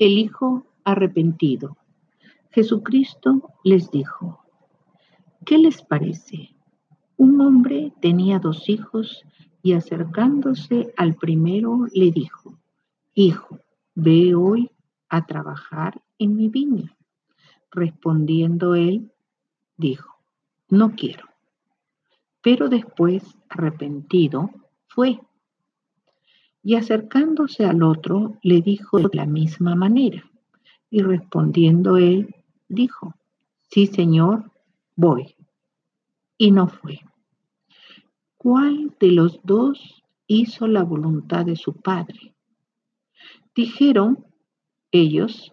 El hijo arrepentido. Jesucristo les dijo, ¿qué les parece? Un hombre tenía dos hijos y acercándose al primero le dijo, Hijo, ve hoy a trabajar en mi viña. Respondiendo él, dijo, No quiero. Pero después, arrepentido, fue. Y acercándose al otro, le dijo de la misma manera. Y respondiendo él, dijo, Sí, Señor, voy. Y no fue. ¿Cuál de los dos hizo la voluntad de su padre? Dijeron ellos,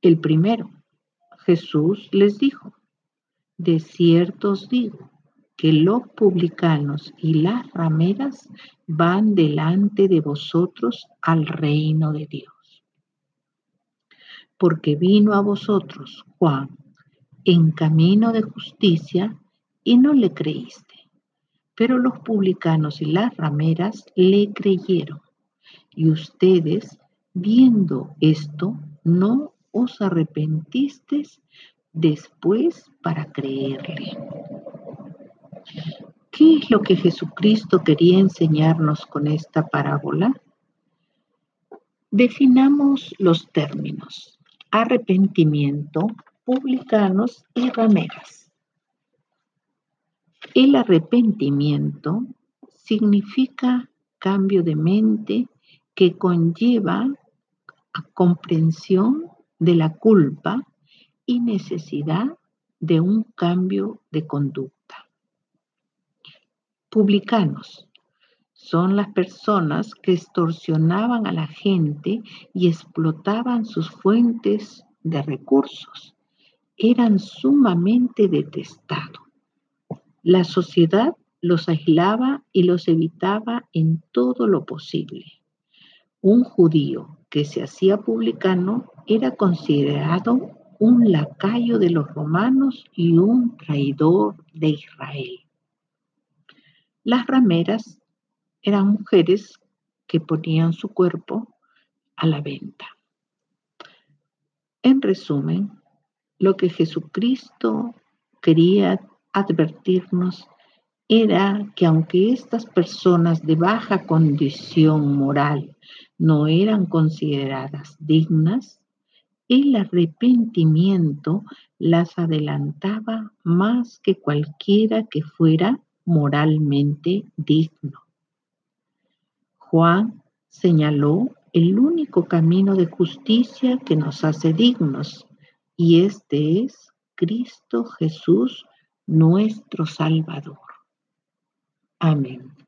el primero. Jesús les dijo, de cierto os digo que los publicanos y las rameras van delante de vosotros al reino de Dios. Porque vino a vosotros Juan en camino de justicia y no le creíste pero los publicanos y las rameras le creyeron. Y ustedes, viendo esto, no os arrepentisteis después para creerle. ¿Qué es lo que Jesucristo quería enseñarnos con esta parábola? Definamos los términos arrepentimiento, publicanos y rameras. El arrepentimiento significa cambio de mente que conlleva a comprensión de la culpa y necesidad de un cambio de conducta. Publicanos son las personas que extorsionaban a la gente y explotaban sus fuentes de recursos. Eran sumamente detestados. La sociedad los aislaba y los evitaba en todo lo posible. Un judío que se hacía publicano era considerado un lacayo de los romanos y un traidor de Israel. Las rameras eran mujeres que ponían su cuerpo a la venta. En resumen, lo que Jesucristo quería advertirnos era que aunque estas personas de baja condición moral no eran consideradas dignas, el arrepentimiento las adelantaba más que cualquiera que fuera moralmente digno. Juan señaló el único camino de justicia que nos hace dignos, y este es Cristo Jesús nuestro Salvador. Amén.